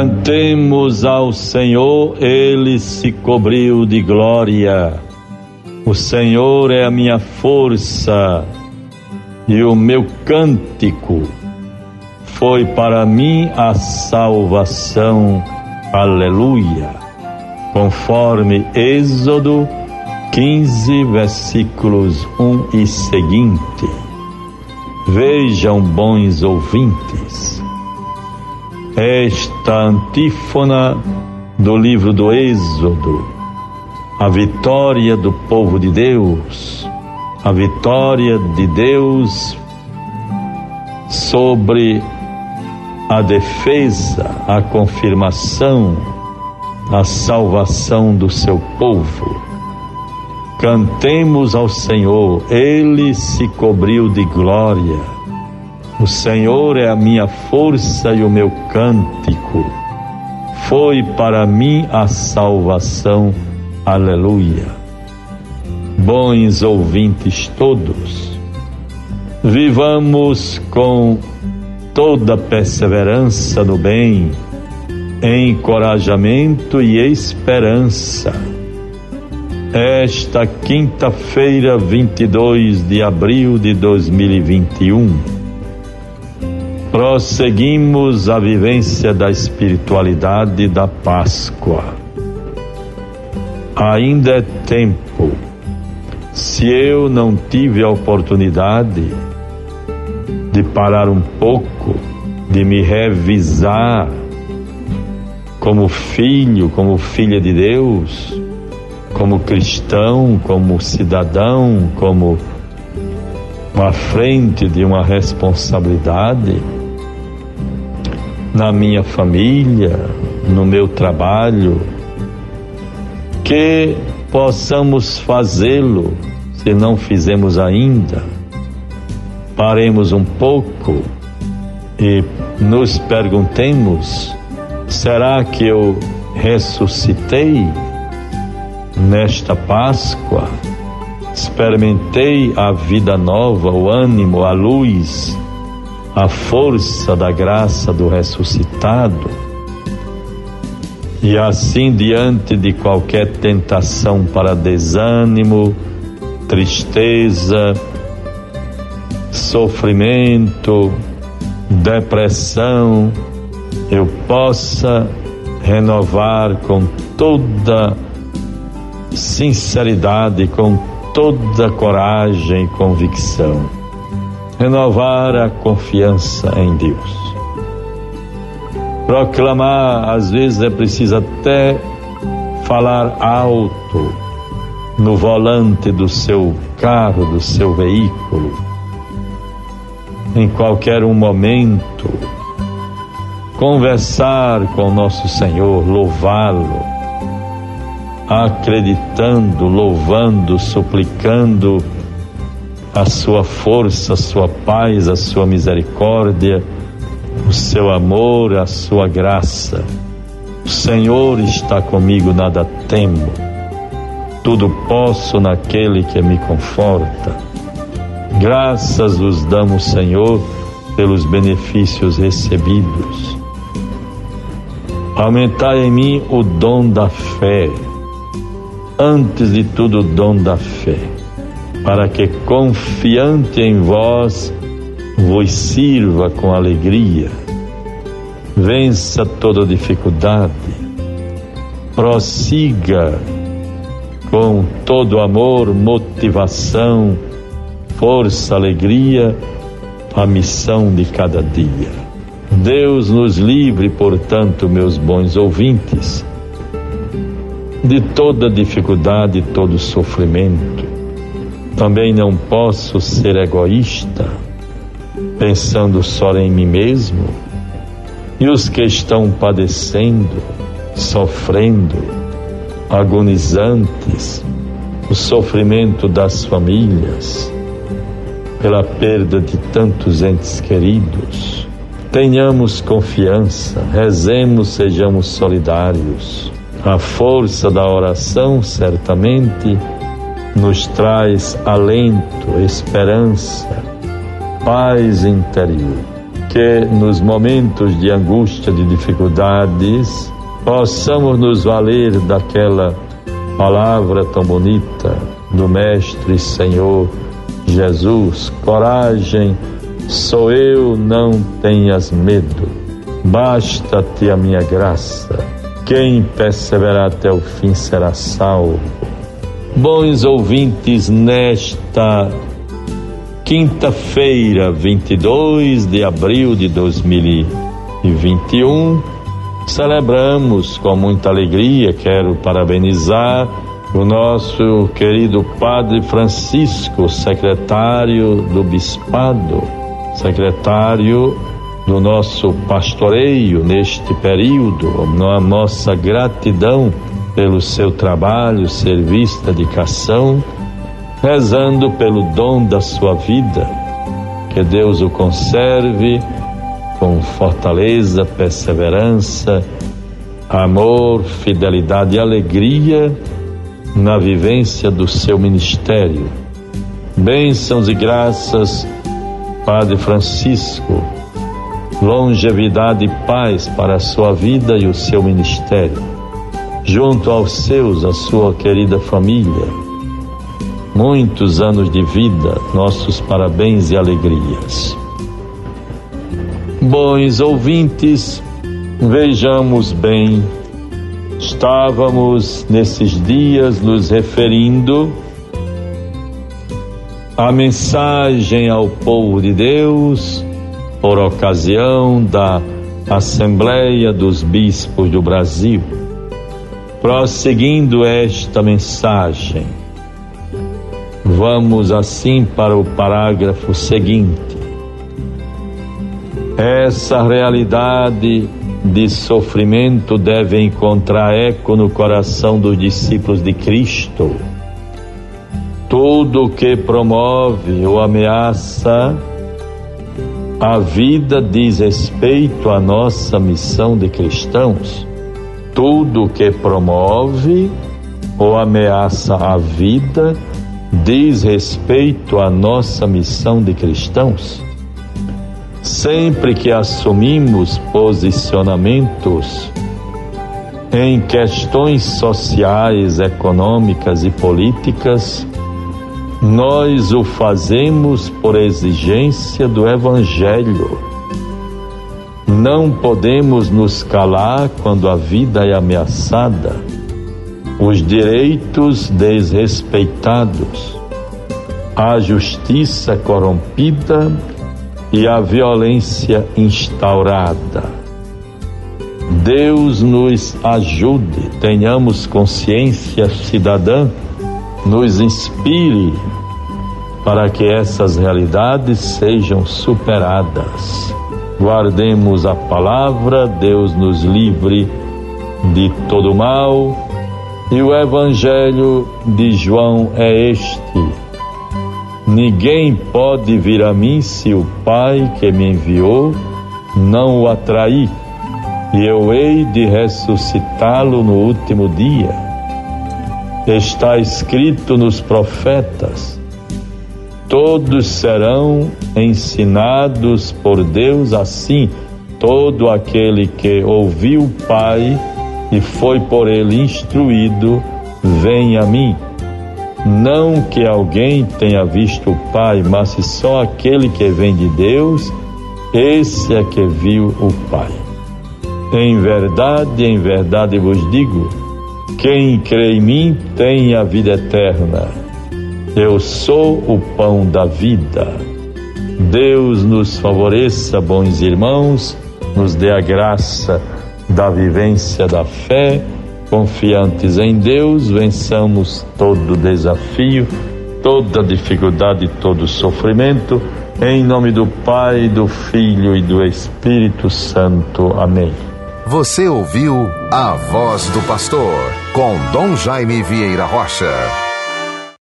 Cantemos ao Senhor, ele se cobriu de glória. O Senhor é a minha força e o meu cântico foi para mim a salvação. Aleluia. Conforme Êxodo 15, versículos 1 e seguinte. Vejam, bons ouvintes, esta antífona do livro do Êxodo, a vitória do povo de Deus, a vitória de Deus sobre a defesa, a confirmação, a salvação do seu povo. Cantemos ao Senhor, Ele se cobriu de glória o Senhor é a minha força e o meu cântico. Foi para mim a salvação. Aleluia. Bons ouvintes todos, vivamos com toda perseverança no bem, encorajamento e esperança. Esta quinta-feira, 22 de abril de 2021 prosseguimos a vivência da espiritualidade da Páscoa. Ainda é tempo. Se eu não tive a oportunidade de parar um pouco, de me revisar como filho, como filha de Deus, como cristão, como cidadão, como à frente de uma responsabilidade, na minha família, no meu trabalho, que possamos fazê-lo, se não fizemos ainda. Paremos um pouco e nos perguntemos: será que eu ressuscitei nesta Páscoa? Experimentei a vida nova, o ânimo, a luz a força da graça do ressuscitado. E assim, diante de qualquer tentação para desânimo, tristeza, sofrimento, depressão, eu possa renovar com toda sinceridade, com toda coragem e convicção renovar a confiança em Deus. Proclamar, às vezes é preciso até falar alto no volante do seu carro, do seu veículo, em qualquer um momento, conversar com nosso Senhor, louvá-lo, acreditando, louvando, suplicando a sua força, a sua paz, a sua misericórdia, o seu amor, a sua graça. O Senhor está comigo, nada temo. Tudo posso naquele que me conforta. Graças vos damos, Senhor, pelos benefícios recebidos. Aumentai em mim o dom da fé. Antes de tudo, o dom da fé para que confiante em vós vos sirva com alegria. Vença toda dificuldade, prossiga com todo amor, motivação, força, alegria a missão de cada dia. Deus nos livre, portanto, meus bons ouvintes, de toda dificuldade todo sofrimento também não posso ser egoísta, pensando só em mim mesmo. E os que estão padecendo, sofrendo, agonizantes, o sofrimento das famílias, pela perda de tantos entes queridos. Tenhamos confiança, rezemos, sejamos solidários. A força da oração certamente nos traz alento, esperança, paz interior. que nos momentos de angústia, de dificuldades, possamos nos valer daquela palavra tão bonita do Mestre Senhor Jesus. Coragem, sou eu, não tenhas medo. Basta-te a minha graça. Quem perseverar até o fim será salvo. Bons ouvintes, nesta quinta-feira, 22 de abril de 2021, celebramos com muita alegria. Quero parabenizar o nosso querido Padre Francisco, secretário do Bispado, secretário do nosso pastoreio neste período, a nossa gratidão pelo seu trabalho, serviço, dedicação, rezando pelo dom da sua vida. Que Deus o conserve com fortaleza, perseverança, amor, fidelidade e alegria na vivência do seu ministério. Bênçãos e graças, Padre Francisco, longevidade e paz para a sua vida e o seu ministério. Junto aos seus, a sua querida família. Muitos anos de vida, nossos parabéns e alegrias. Bons ouvintes, vejamos bem Estávamos nesses dias nos referindo à mensagem ao povo de Deus por ocasião da Assembleia dos Bispos do Brasil. Prosseguindo esta mensagem, vamos assim para o parágrafo seguinte. Essa realidade de sofrimento deve encontrar eco no coração dos discípulos de Cristo. Tudo que promove ou ameaça a vida diz respeito à nossa missão de cristãos. Tudo que promove ou ameaça a vida diz respeito à nossa missão de cristãos. Sempre que assumimos posicionamentos em questões sociais, econômicas e políticas, nós o fazemos por exigência do Evangelho. Não podemos nos calar quando a vida é ameaçada, os direitos desrespeitados, a justiça corrompida e a violência instaurada. Deus nos ajude, tenhamos consciência cidadã, nos inspire para que essas realidades sejam superadas. Guardemos a palavra, Deus nos livre de todo mal, e o Evangelho de João é este Ninguém pode vir a mim se o Pai que me enviou não o atrair, e eu hei de ressuscitá-lo no último dia. Está escrito nos profetas: todos serão ensinados por Deus assim, todo aquele que ouviu o Pai e foi por ele instruído, vem a mim. Não que alguém tenha visto o Pai, mas só aquele que vem de Deus, esse é que viu o Pai. Em verdade, em verdade vos digo: quem crê em mim tem a vida eterna. Eu sou o pão da vida. Deus nos favoreça, bons irmãos, nos dê a graça da vivência da fé Confiantes em Deus, vençamos todo desafio, toda dificuldade, todo sofrimento. Em nome do Pai, do Filho e do Espírito Santo. Amém. Você ouviu a voz do pastor com Dom Jaime Vieira Rocha.